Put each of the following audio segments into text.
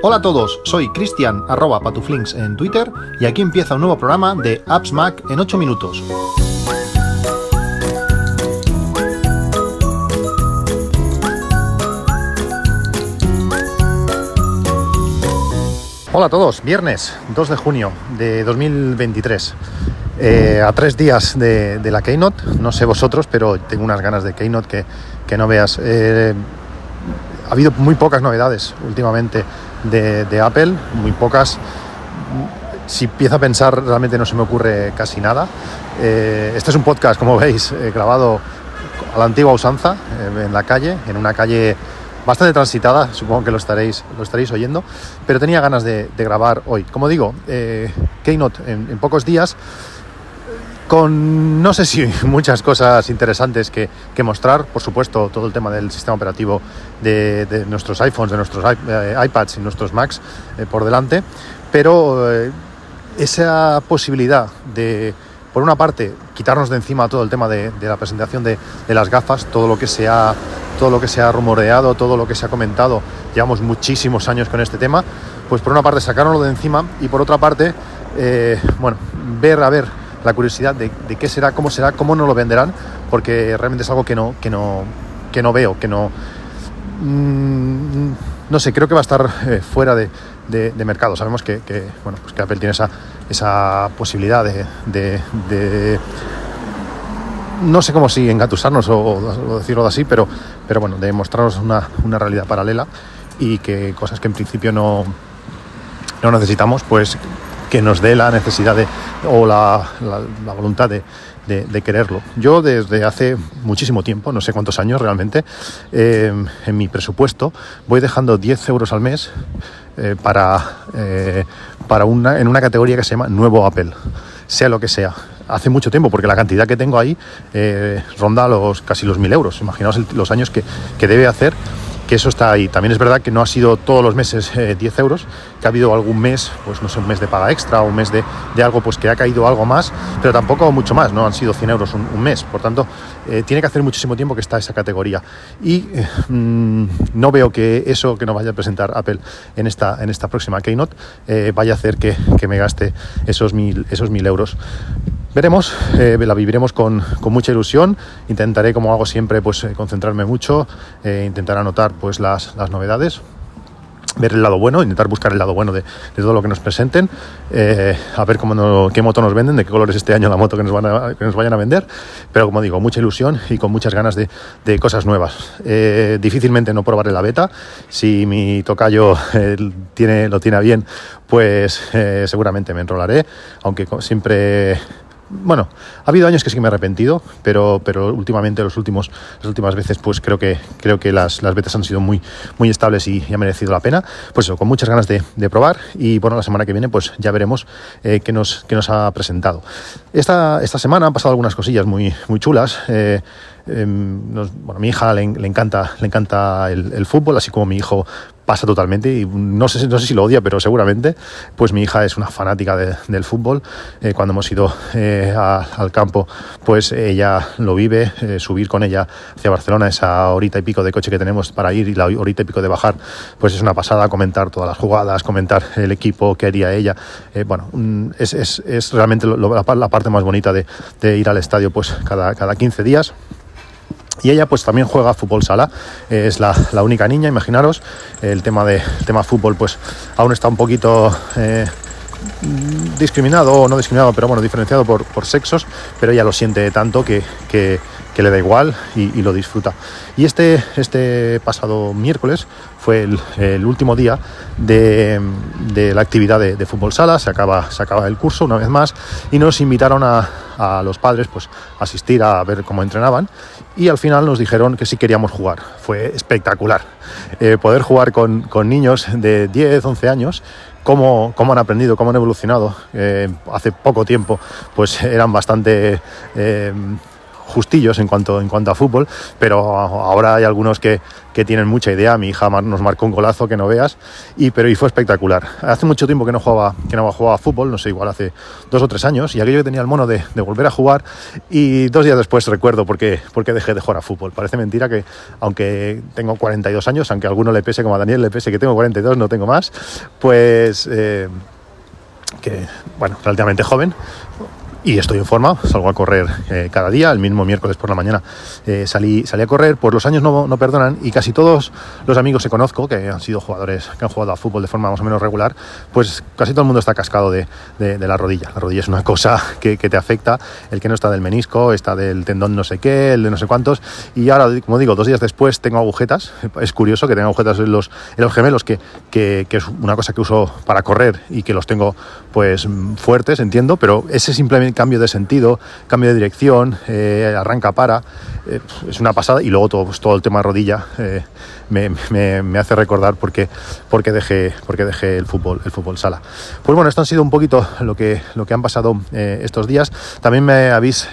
Hola a todos, soy Cristian arroba patuflinks en Twitter y aquí empieza un nuevo programa de Apps Mac en 8 minutos. Hola a todos, viernes 2 de junio de 2023. Eh, a tres días de, la Keynote, no sé vosotros, pero tengo unas ganas de Keynote que, no veas. Eh, ha habido muy pocas novedades últimamente de, Apple, muy pocas. Si empiezo a pensar, realmente no se me ocurre casi nada. Eh, este es un podcast, como veis, grabado a la antigua usanza, en la calle, en una calle bastante transitada, supongo que lo estaréis, lo estaréis oyendo, pero tenía ganas de, grabar hoy. Como digo, Keynote en pocos días con no sé si muchas cosas interesantes que, mostrar, por supuesto todo el tema del sistema operativo de, nuestros iPhones, de nuestros eh, iPads y nuestros Macs eh, por delante, pero eh, esa posibilidad de, por una parte, quitarnos de encima todo el tema de, la presentación de, las gafas, todo lo que se ha todo lo que se ha rumoreado, todo lo que se ha comentado, llevamos muchísimos años con este tema, pues por una parte sacárnoslo de encima y por otra parte, bueno, ver a ver la curiosidad de, qué será, cómo será, cómo nos lo venderán, porque realmente es algo que no, que no, que no veo, que no... Mm, no sé, creo que va a estar eh, fuera de, mercado. Sabemos que, bueno, pues que Apple tiene esa, esa posibilidad de, no sé cómo si engatusarnos o, decirlo así, pero, pero bueno, de mostrarnos una, una, realidad paralela y que cosas que en principio no, no necesitamos, pues que nos dé la necesidad de, o la, voluntad de, quererlo. Yo desde hace muchísimo tiempo, no sé cuántos años realmente, eh, en mi presupuesto voy dejando 10 euros al mes eh, para, eh, para una, en una categoría que se llama Nuevo Apple, sea lo que sea. Hace mucho tiempo, porque la cantidad que tengo ahí ronda los, casi los 1000 euros. Imaginaos los años que, que debe hacer que eso está ahí. También es verdad que no ha sido todos los meses 10 eh, euros, que ha habido algún mes, pues no sé, un mes de paga extra o un mes de, algo, pues que ha caído algo más, pero tampoco mucho más, no han sido 100 euros un, mes. Por tanto, eh, tiene que hacer muchísimo tiempo que está esa categoría. Y eh, mm, no veo que eso que nos vaya a presentar Apple en esta, en esta próxima Keynote vaya a hacer que, me gaste esos mil, esos mil euros. Veremos, eh, la viviremos con, mucha ilusión. Intentaré, como hago siempre, pues eh, concentrarme mucho, eh, intentar anotar pues las, novedades, ver el lado bueno, intentar buscar el lado bueno de, todo lo que nos presenten, a ver cómo qué moto nos venden, de qué color es este año la moto que nos, van a, que nos vayan a vender, pero como digo, mucha ilusión y con muchas ganas de, cosas nuevas. difícilmente no probaré la beta, si mi tocayo tiene, lo tiene bien, pues seguramente me enrolaré, aunque siempre bueno, ha habido años que sí que me he arrepentido, pero, pero últimamente, los últimos, las últimas veces, pues creo que, creo que las, las han sido muy, muy estables y, ha merecido la pena. Pues eso, con muchas ganas de, probar y bueno, la semana que viene pues ya veremos eh, qué, nos, qué nos ha presentado. Esta, esta semana han pasado algunas cosillas muy, muy chulas. Eh, em, bueno, a mi hija le, encanta, le encanta el, fútbol, así como mi hijo pasa totalmente y no sé, no sé si lo odia, pero seguramente, pues mi hija es una fanática del fútbol. Eh, cuando hemos ido eh, al campo, pues ella lo vive, eh, subir con ella hacia Barcelona, esa horita y pico de coche que tenemos para ir y la horita y pico de bajar, pues es una pasada comentar todas las jugadas, comentar el equipo que haría ella. bueno, mm, es, es, es realmente la, parte más bonita de, de, ir al estadio pues cada, cada 15 días. Y ella pues también juega fútbol sala, es la, única niña, imaginaros, el tema de tema fútbol pues aún está un poquito eh, discriminado o no discriminado, pero bueno, diferenciado por, sexos, pero ella lo siente tanto que, le da igual y, lo disfruta. Y este, este pasado miércoles fue el, último día de, la actividad de, fútbol sala, se acaba, se acaba el curso una vez más y nos invitaron a, los padres pues, a asistir a ver cómo entrenaban y al final nos dijeron que sí queríamos jugar. Fue espectacular eh, poder jugar con, con niños de 10, 11 años cómo, han aprendido, cómo han evolucionado. Eh, hace poco tiempo pues eran bastante eh, justillos en cuanto, en cuanto a fútbol, pero ahora hay algunos que, que tienen mucha idea. Mi hija nos marcó un golazo que no veas, y, pero y fue espectacular. Hace mucho tiempo que no jugaba, que no jugaba fútbol, no sé, igual hace dos o tres años, y aquello que tenía el mono de, volver a jugar, y dos días después recuerdo por qué, por qué dejé de jugar a fútbol. Parece mentira que, aunque tengo 42 años, aunque alguno le pese como a Daniel le pese que tengo 42, no tengo más, pues... Eh, que, bueno, relativamente joven, y estoy en forma, salgo a correr eh, cada día, el mismo miércoles por la mañana eh, salí, salí a correr, pues los años no, no, perdonan y casi todos los amigos que conozco, que han sido jugadores que han jugado a fútbol de forma más o menos regular, pues casi todo el mundo está cascado de, de, la rodilla. La rodilla es una cosa que, que, te afecta, el que no está del menisco, está del tendón no sé qué, el de no sé cuántos, y ahora, como digo, dos días después tengo agujetas, es curioso que tenga agujetas en los, en los gemelos, que, que, que es una cosa que uso para correr y que los tengo pues fuertes, entiendo, pero ese simplemente cambio de sentido, cambio de dirección, eh, arranca para, eh, es una pasada y luego todo, pues, todo el tema rodilla eh, me, me, hace recordar por qué, dejé, por dejé el, fútbol, el fútbol sala. Pues bueno, esto han sido un poquito lo que, lo que han pasado estos días. También me habéis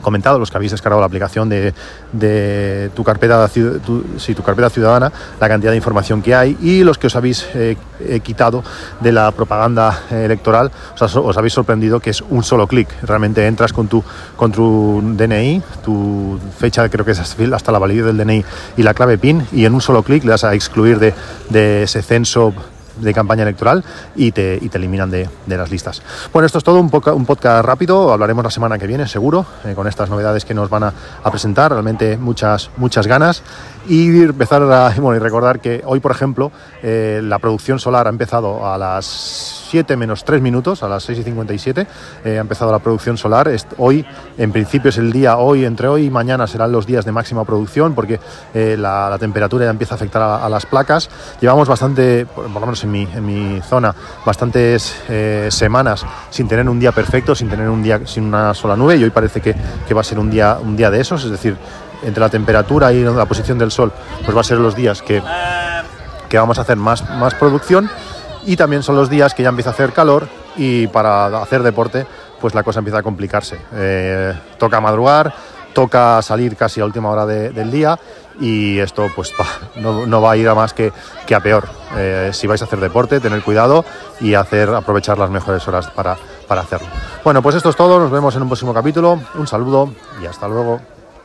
comentado, los que habéis descargado la aplicación de, de tu, carpeta, tu, tu carpeta ciudadana, la cantidad de información que hay y los que os habéis eh, quitado de la propaganda electoral, os, os, habéis sorprendido que es un solo clic. Realmente entras con tu, con tu DNI, tu fecha creo que es hasta la validez del DNI y la clave PIN y en un solo clic le das a excluir de, de ese censo de campaña electoral y te, y te eliminan de, de, las listas. Bueno, esto es todo, un, poca, un podcast rápido, hablaremos la semana que viene seguro, eh, con estas novedades que nos van a, a, presentar, realmente muchas, muchas ganas y empezar a bueno, y recordar que hoy, por ejemplo, eh, la producción solar ha empezado a las 7 menos 3 minutos, a las 6 y 57, eh, ha empezado la producción solar. Hoy, en principio, es el día, hoy, entre hoy y mañana serán los días de máxima producción porque eh, la, temperatura ya empieza a afectar a, a, las placas. Llevamos bastante, por, por lo menos en mi, en mi zona, bastantes eh, semanas sin tener un día perfecto, sin tener un día sin una sola nube y hoy parece que, que va a ser un día, un día de esos, es decir, entre la temperatura y la posición del sol, pues va a ser los días que, que vamos a hacer más, más producción y también son los días que ya empieza a hacer calor y para hacer deporte pues la cosa empieza a complicarse. Eh, toca madrugar, toca salir casi a última hora de, del día y esto pues no, no, va a ir a más que, que a peor. Eh, si vais a hacer deporte, tener cuidado y hacer aprovechar las mejores horas para, para hacerlo. Bueno, pues esto es todo, nos vemos en un próximo capítulo, un saludo y hasta luego.